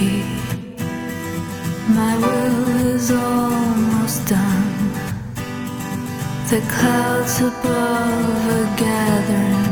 feet. My will is almost done. The clouds above are gathering.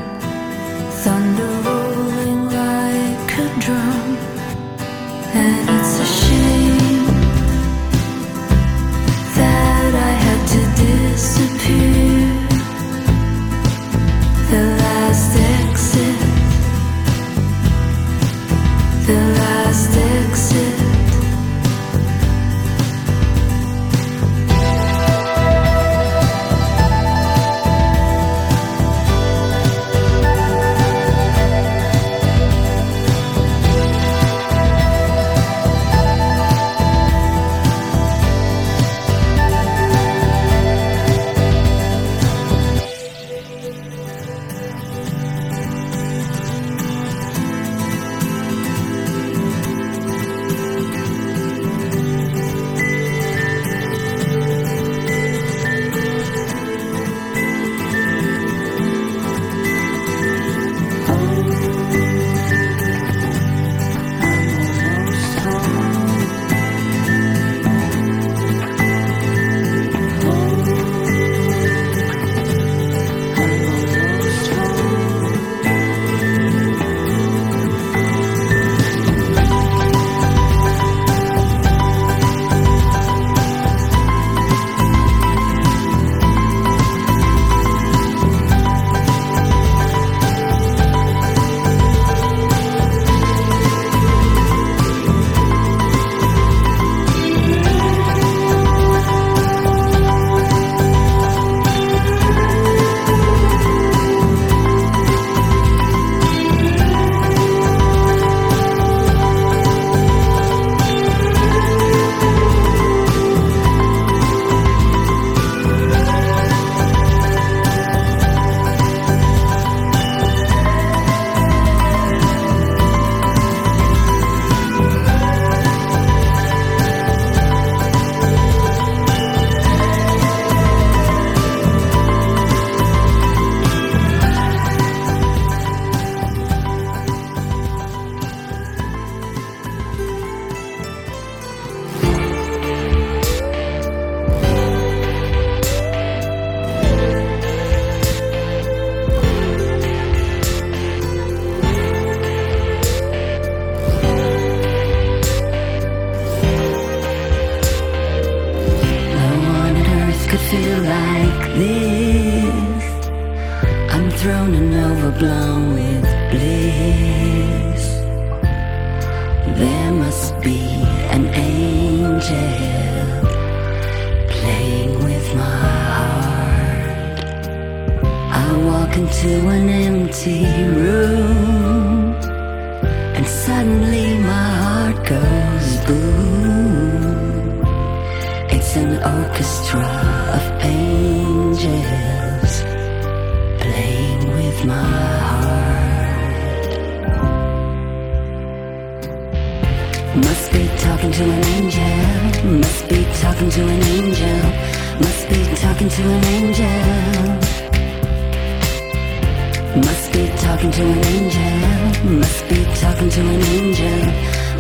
Must be talking to an angel.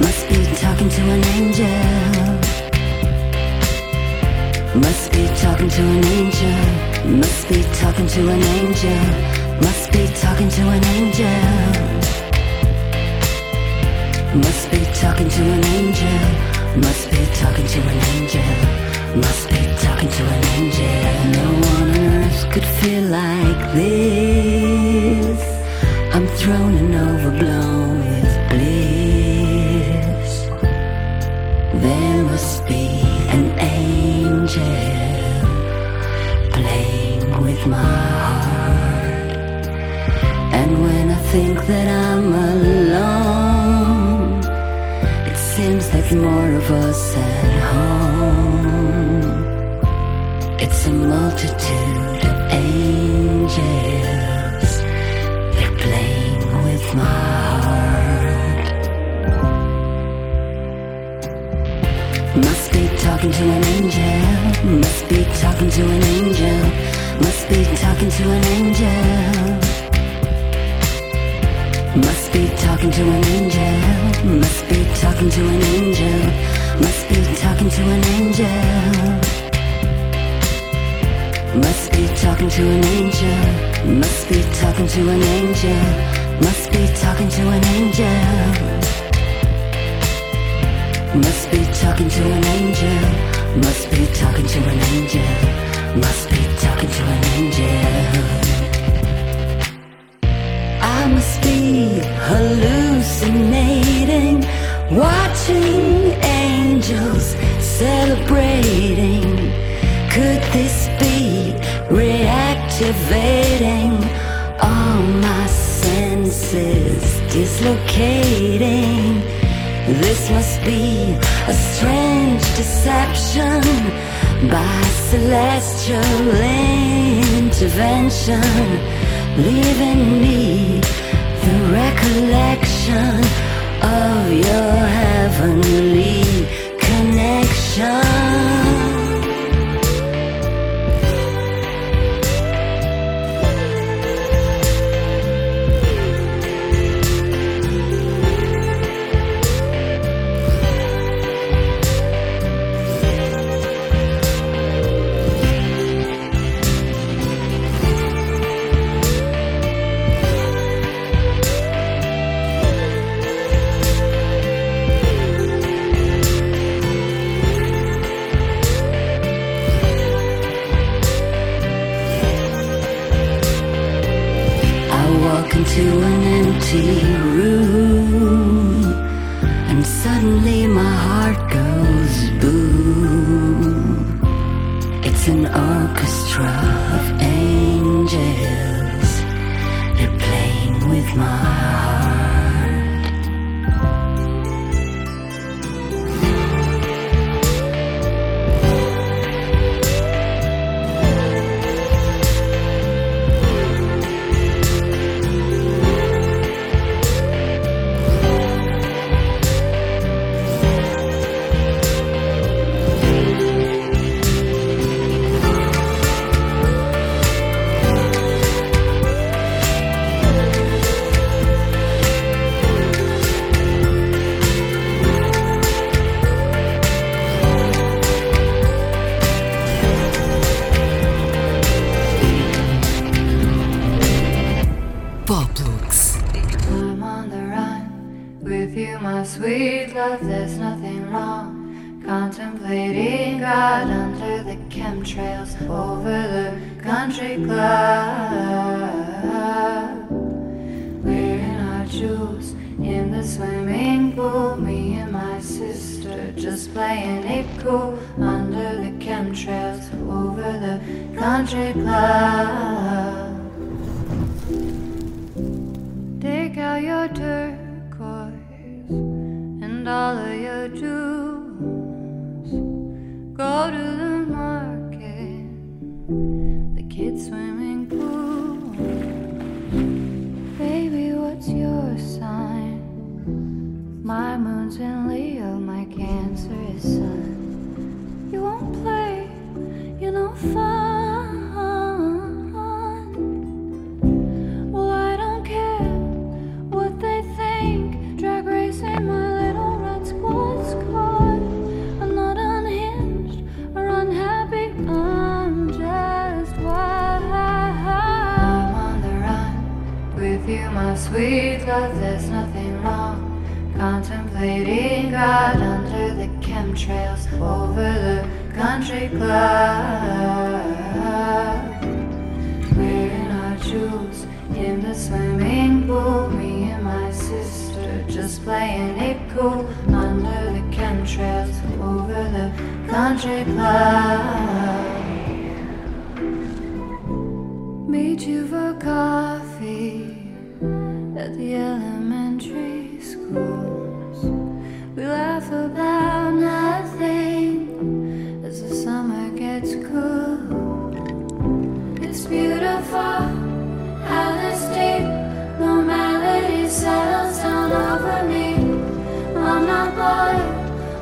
Must be talking to an angel. Must be talking to an angel. Must be talking to an angel. Must be talking to an angel. Must be talking to an angel. Must be talking to an angel. Must be talking to an angel. No one on earth could feel like this. I'm thrown and overblown. That I'm alone, it seems like more of us at home. It's a multitude of angels. They're playing with my heart. Must be talking to an angel. Must be talking to an angel. Must be talking to an angel. Talking to an angel. Must be talking to an angel. Must be talking to an angel. Must be talking to an angel. Must be talking to an angel. Must be talking to an angel. Must be talking to an angel. Must be talking to an angel. Must be talking to an angel. Hallucinating, watching angels celebrating. Could this be reactivating all my senses dislocating? This must be a strange deception by celestial intervention, leaving me the recollection of your heavenly connection. Empty room, and suddenly my heart goes boom. It's an orchestra sign. My moon's in Leo, my Cancer is Sun. You won't play, you know, fun. sweet God, there's nothing wrong. Contemplating God under the chemtrails over the country club. We're in our jewels in the swimming pool. Me and my sister just playing it cool under the chemtrails over the country club. Meet you for God at the elementary schools. We laugh about nothing as the summer gets cool. It's beautiful how this deep normality settles down over me. I'm not bored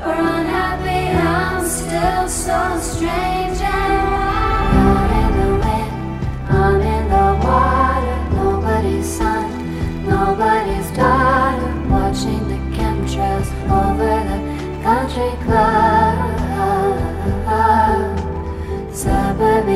or unhappy, I'm still so strange. przykład, zabawię.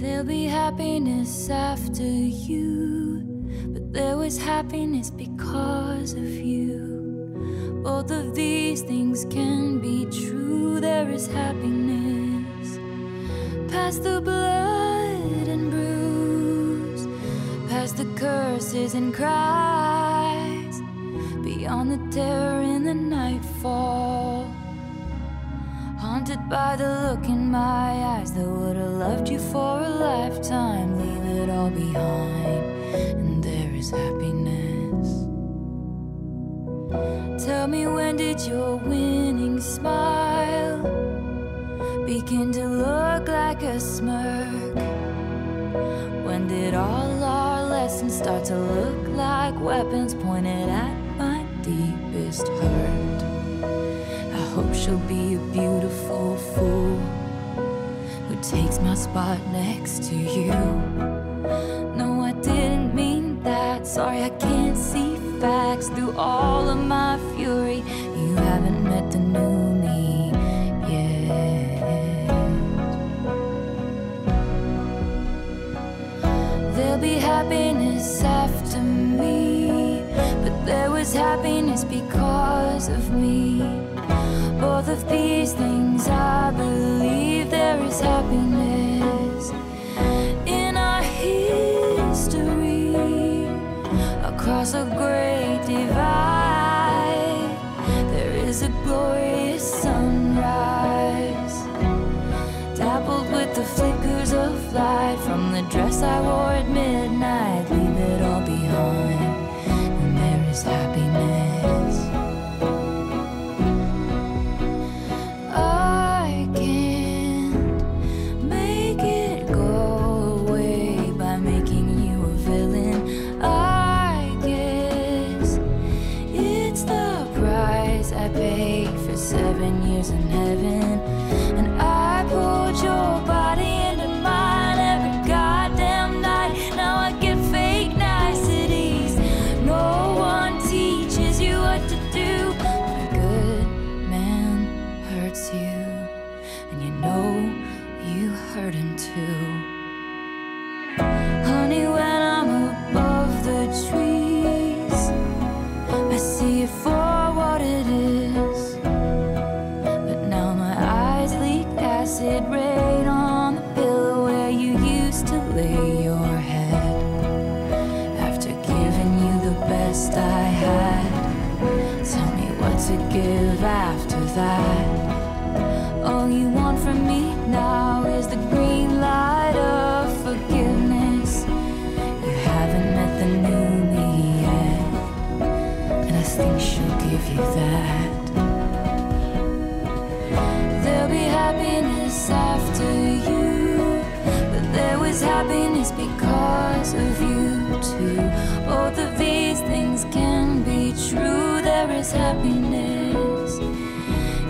There'll be happiness after you, but there was happiness because of you. Both of these things can be true. There is happiness past the blood and bruise, past the curses and cries, beyond the terror in the nightfall. Haunted by the look in my eyes that would have loved you for a lifetime. Leave it all behind, and there is happiness. Tell me when did your winning smile begin to look like a smirk? When did all our lessons start to look like weapons pointed at my deepest hurt? Hope she'll be a beautiful fool who takes my spot next to you. No, I didn't mean that. Sorry, I can't see facts through all of my fury. You haven't met the new me yet. There'll be happiness after me, but there was happiness because of me. Both of these things, I believe there is happiness in our history across a great divide. Happiness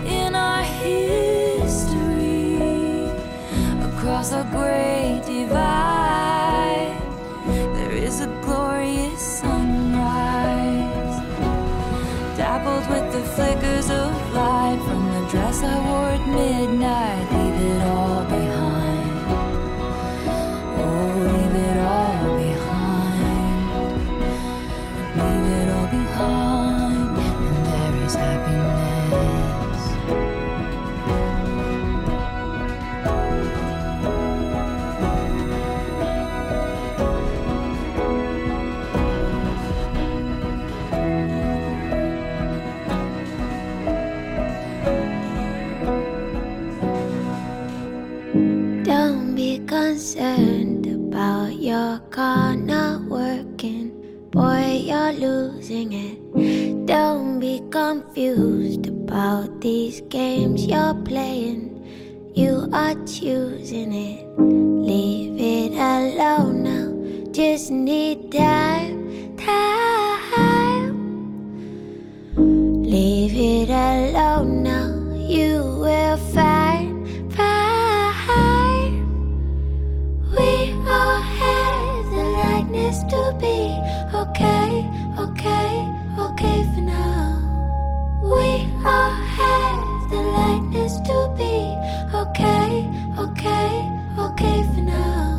in our history across a great divide. There is a glorious sunrise dappled with the flickers of losing it. Don't be confused about these games you're playing. You are choosing it. Leave it alone now. Just need time, time. Leave it alone now. You to be okay, okay, okay for now.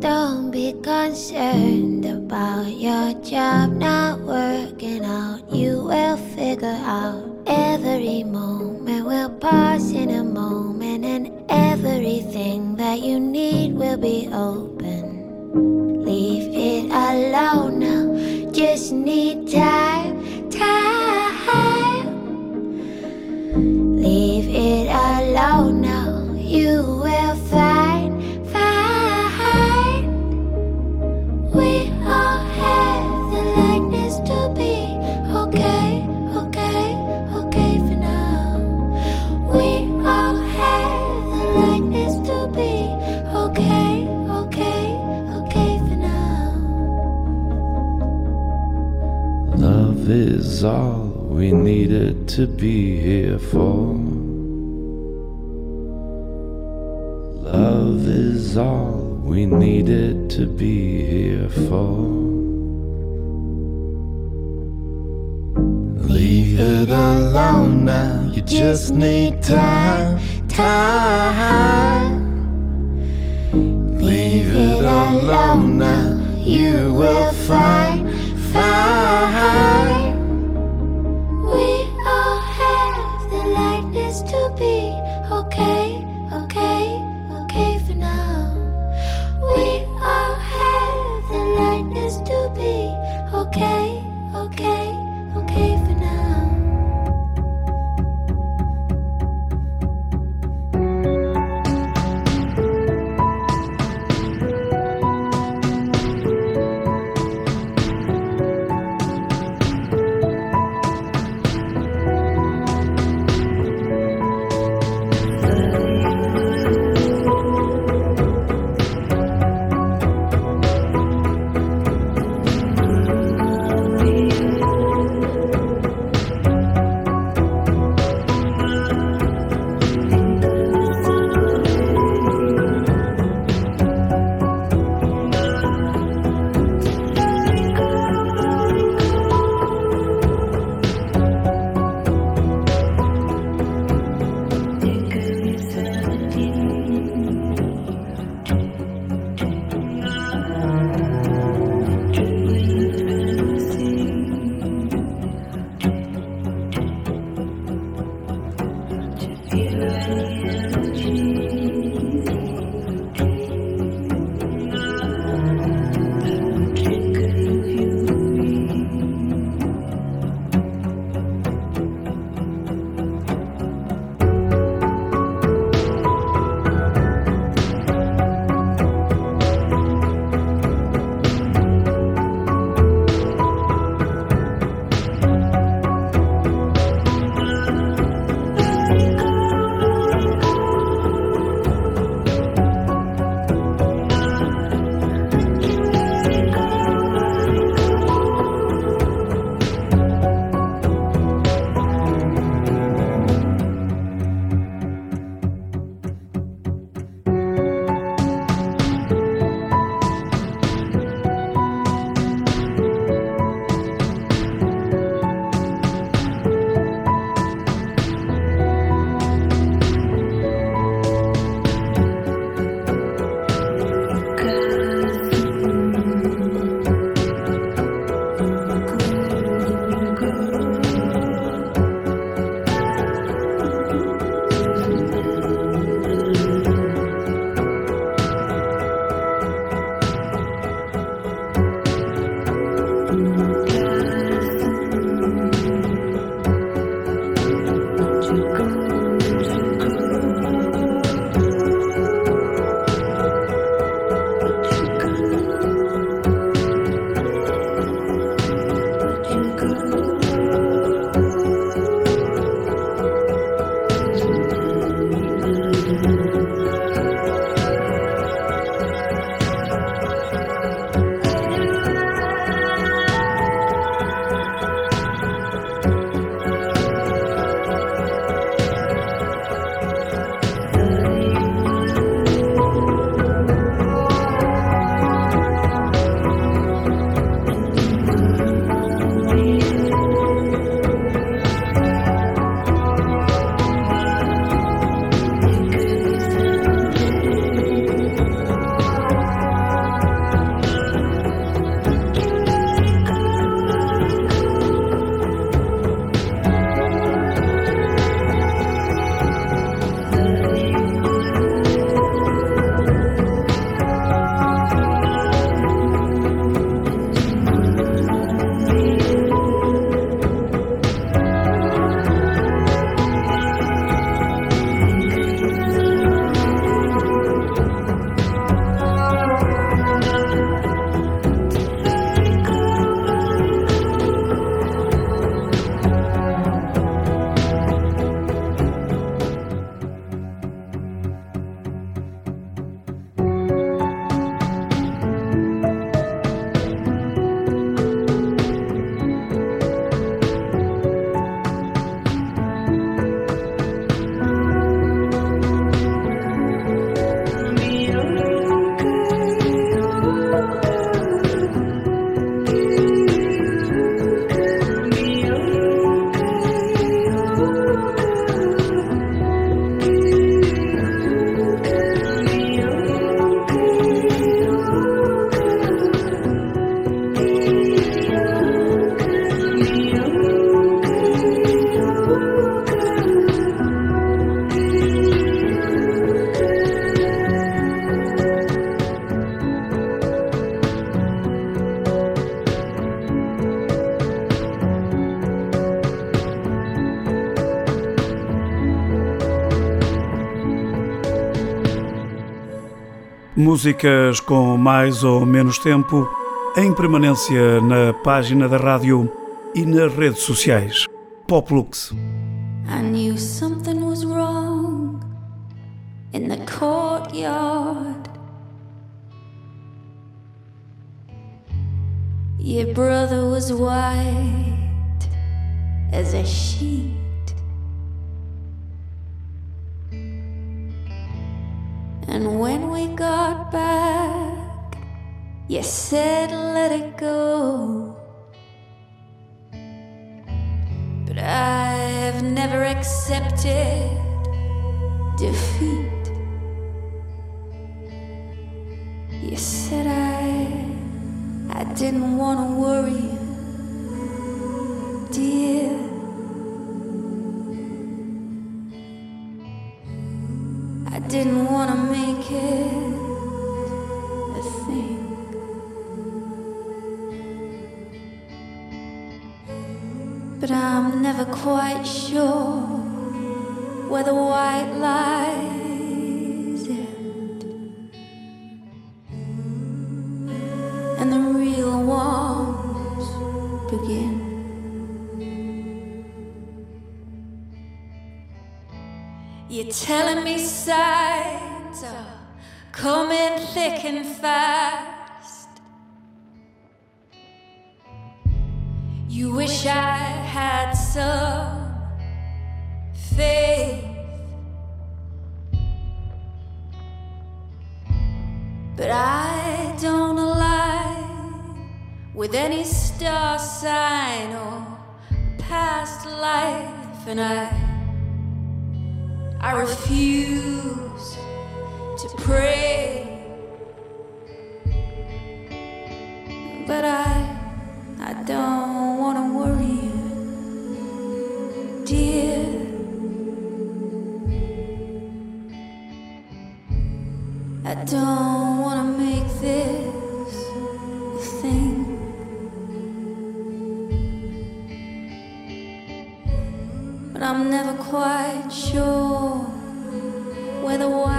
Don't be concerned about your job not working out. You will figure out every moment will pass in a moment, and everything that you need will be open. Leave it alone now. Just need time, is all we needed to be here for. Love is all we needed to be here for. Leave it alone now, you just need time, time. Leave it alone now, you will find, find. To be okay, Músicas com mais ou menos tempo em permanência na página da rádio e nas redes sociais. Poplux. I knew something was wrong in the courtyard. Your brother was white as a sheet. And when we got back, you said let it go. But I've never accepted defeat. You said I I didn't want to worry dear. Didn't want to make it a thing. But I'm never quite sure where the white lies You're telling me signs are coming thick and fast. You wish I had some faith. But I don't align with any star sign or past life, and I I refuse to pray. But I I don't wanna worry you, dear. I don't wanna make this a thing. But I'm never quite sure where the white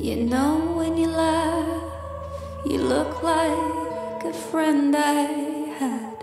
You know when you laugh, you look like a friend I had.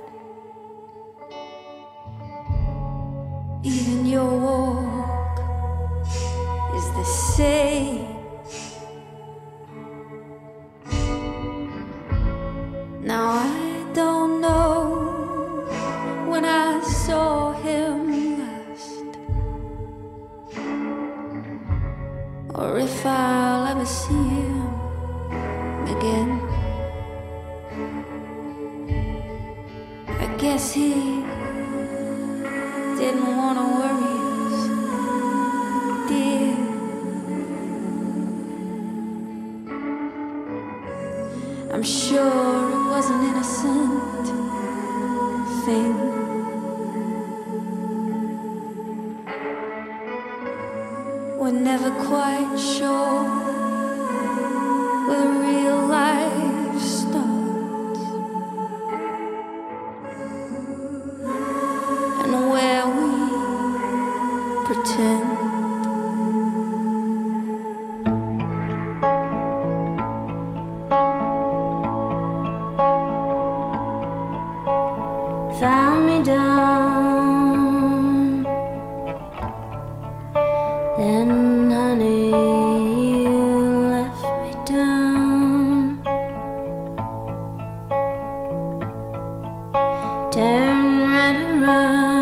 Turn right around.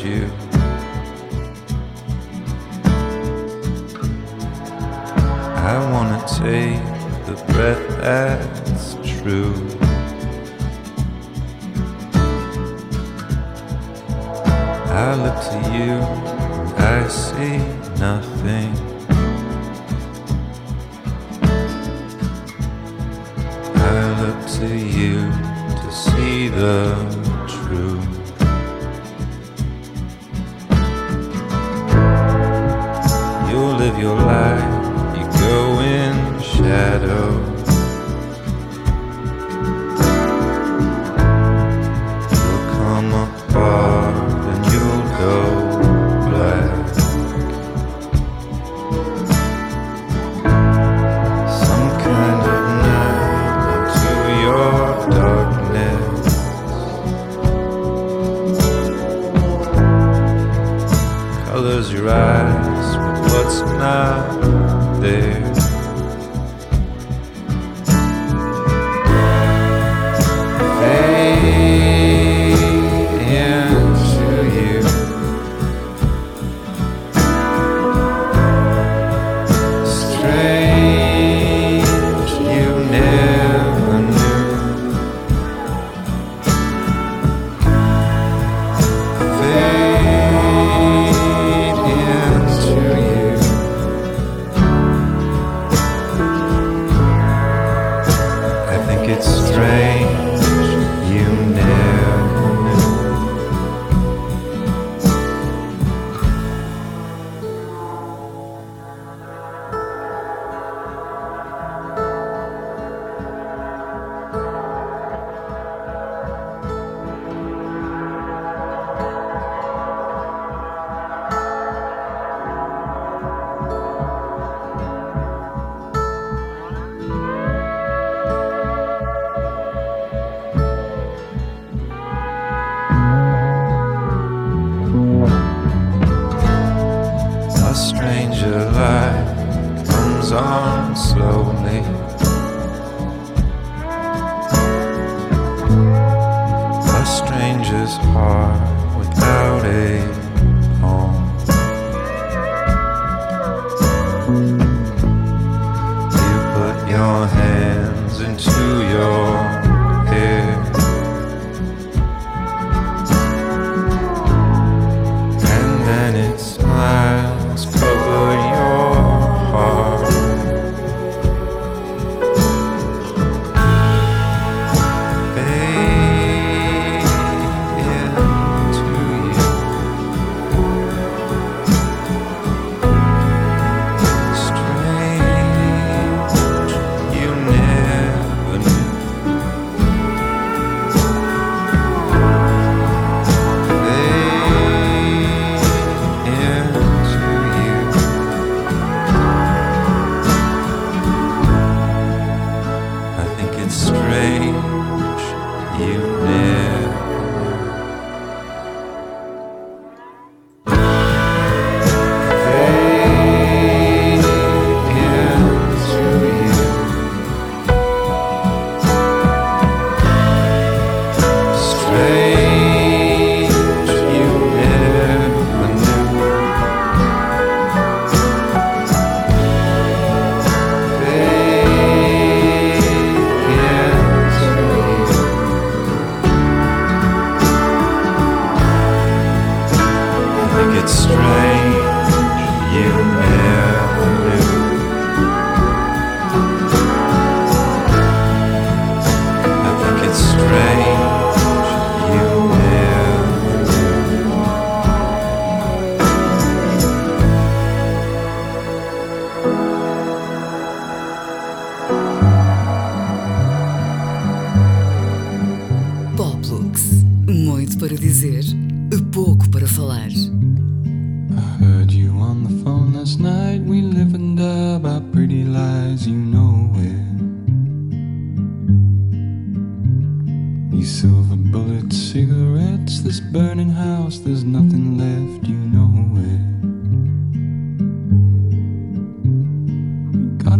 you.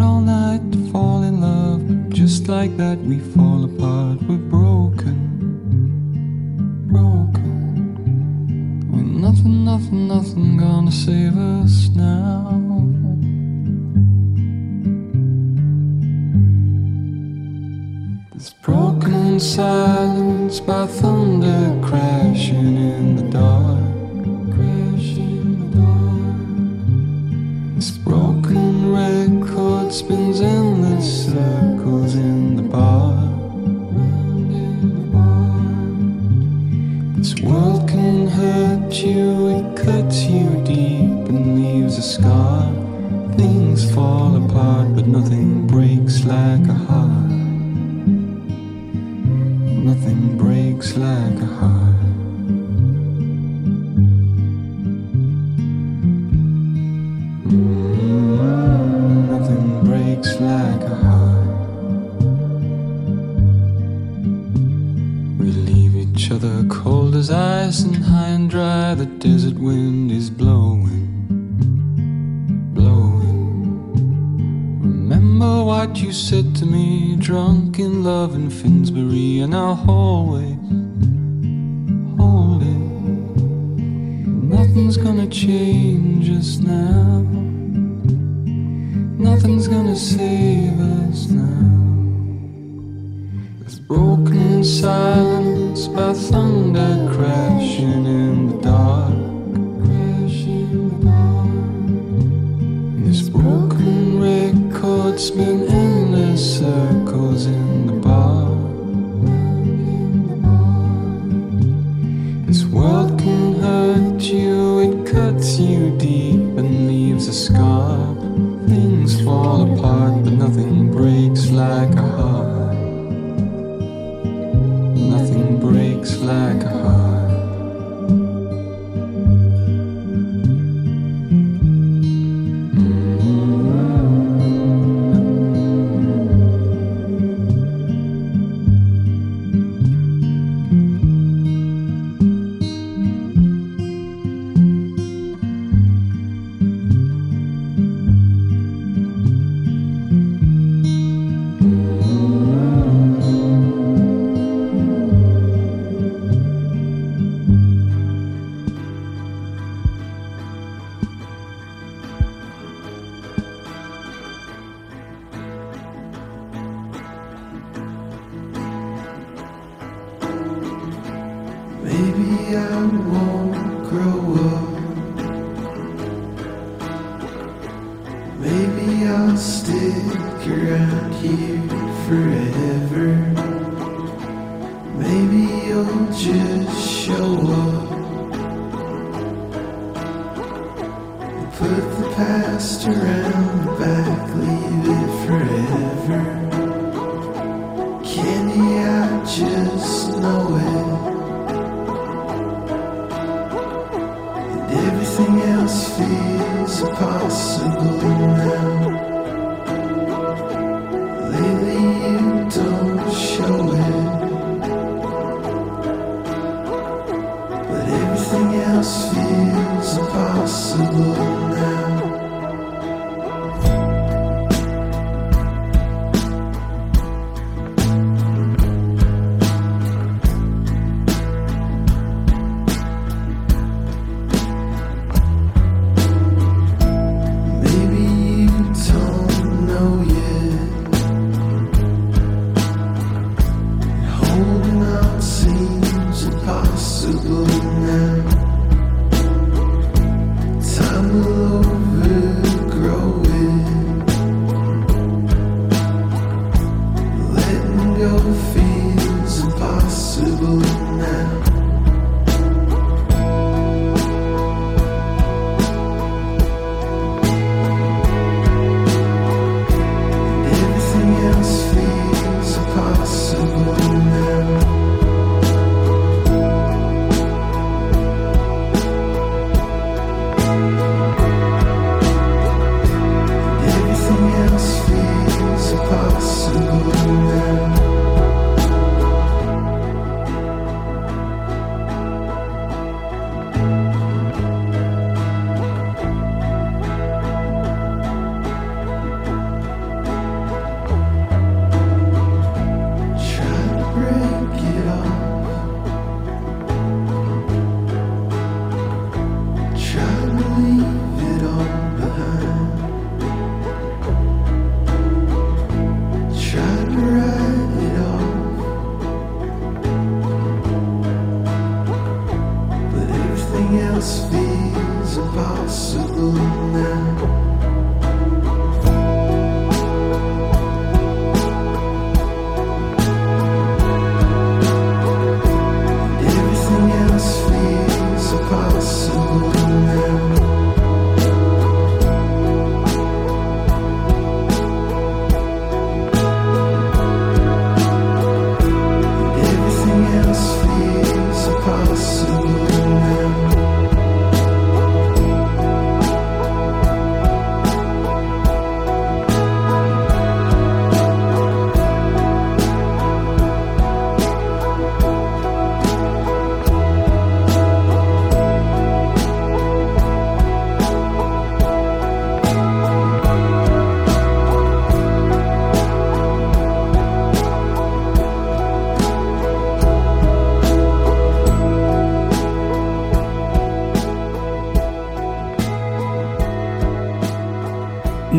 all night to fall in love. Just like that, we fall apart. We're broken, broken. We're nothing, nothing, nothing gonna save us now. This broken silence by thunder crashing in the dark. Scotsman nothing else feels possible now.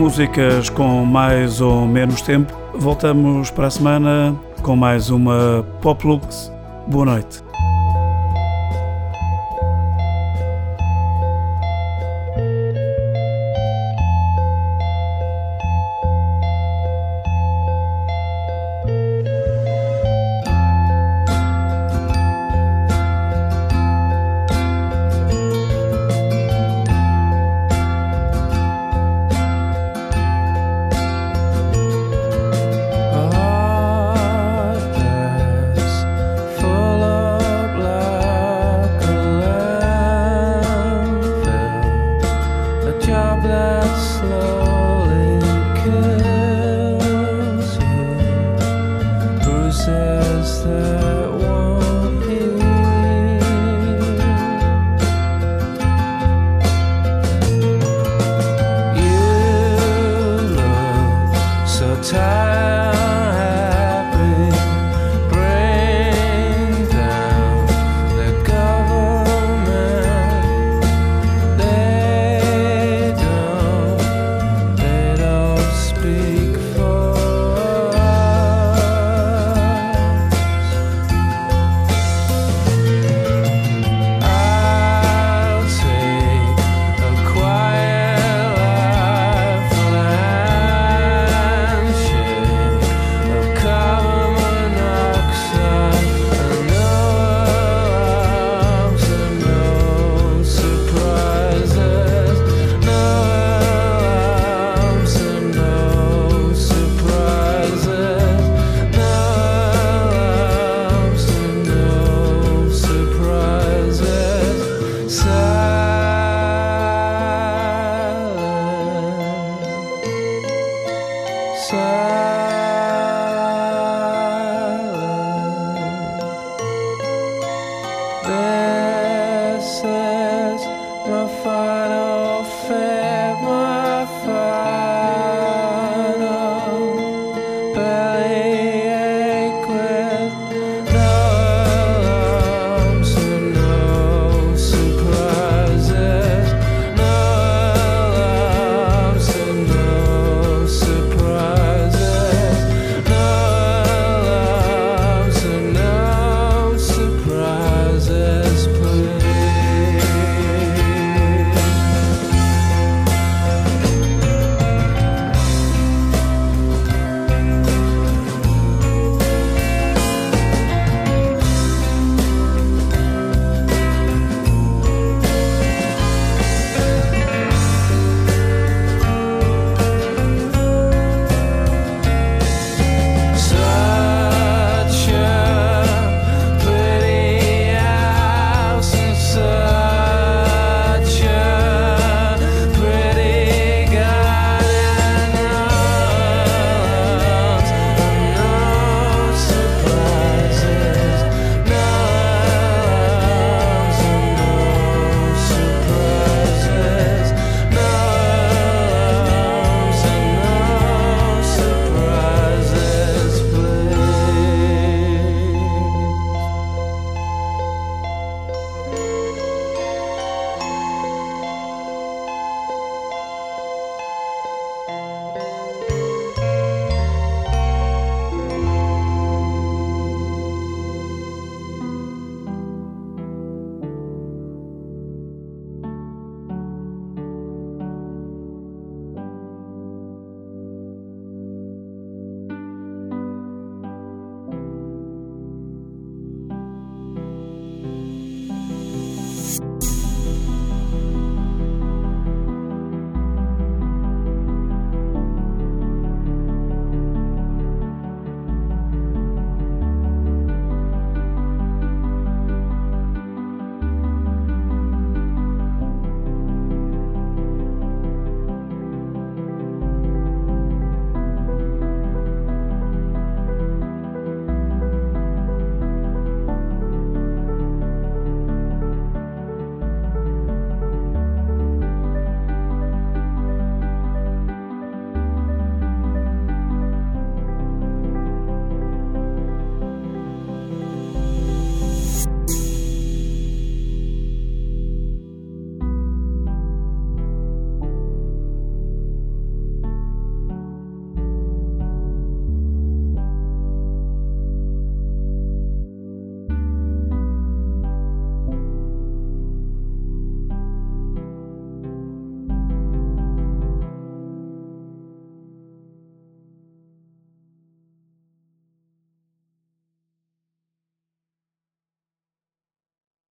músicas com mais ou menos tempo. Voltamos para a semana com mais uma Pop Lux. Boa noite. So.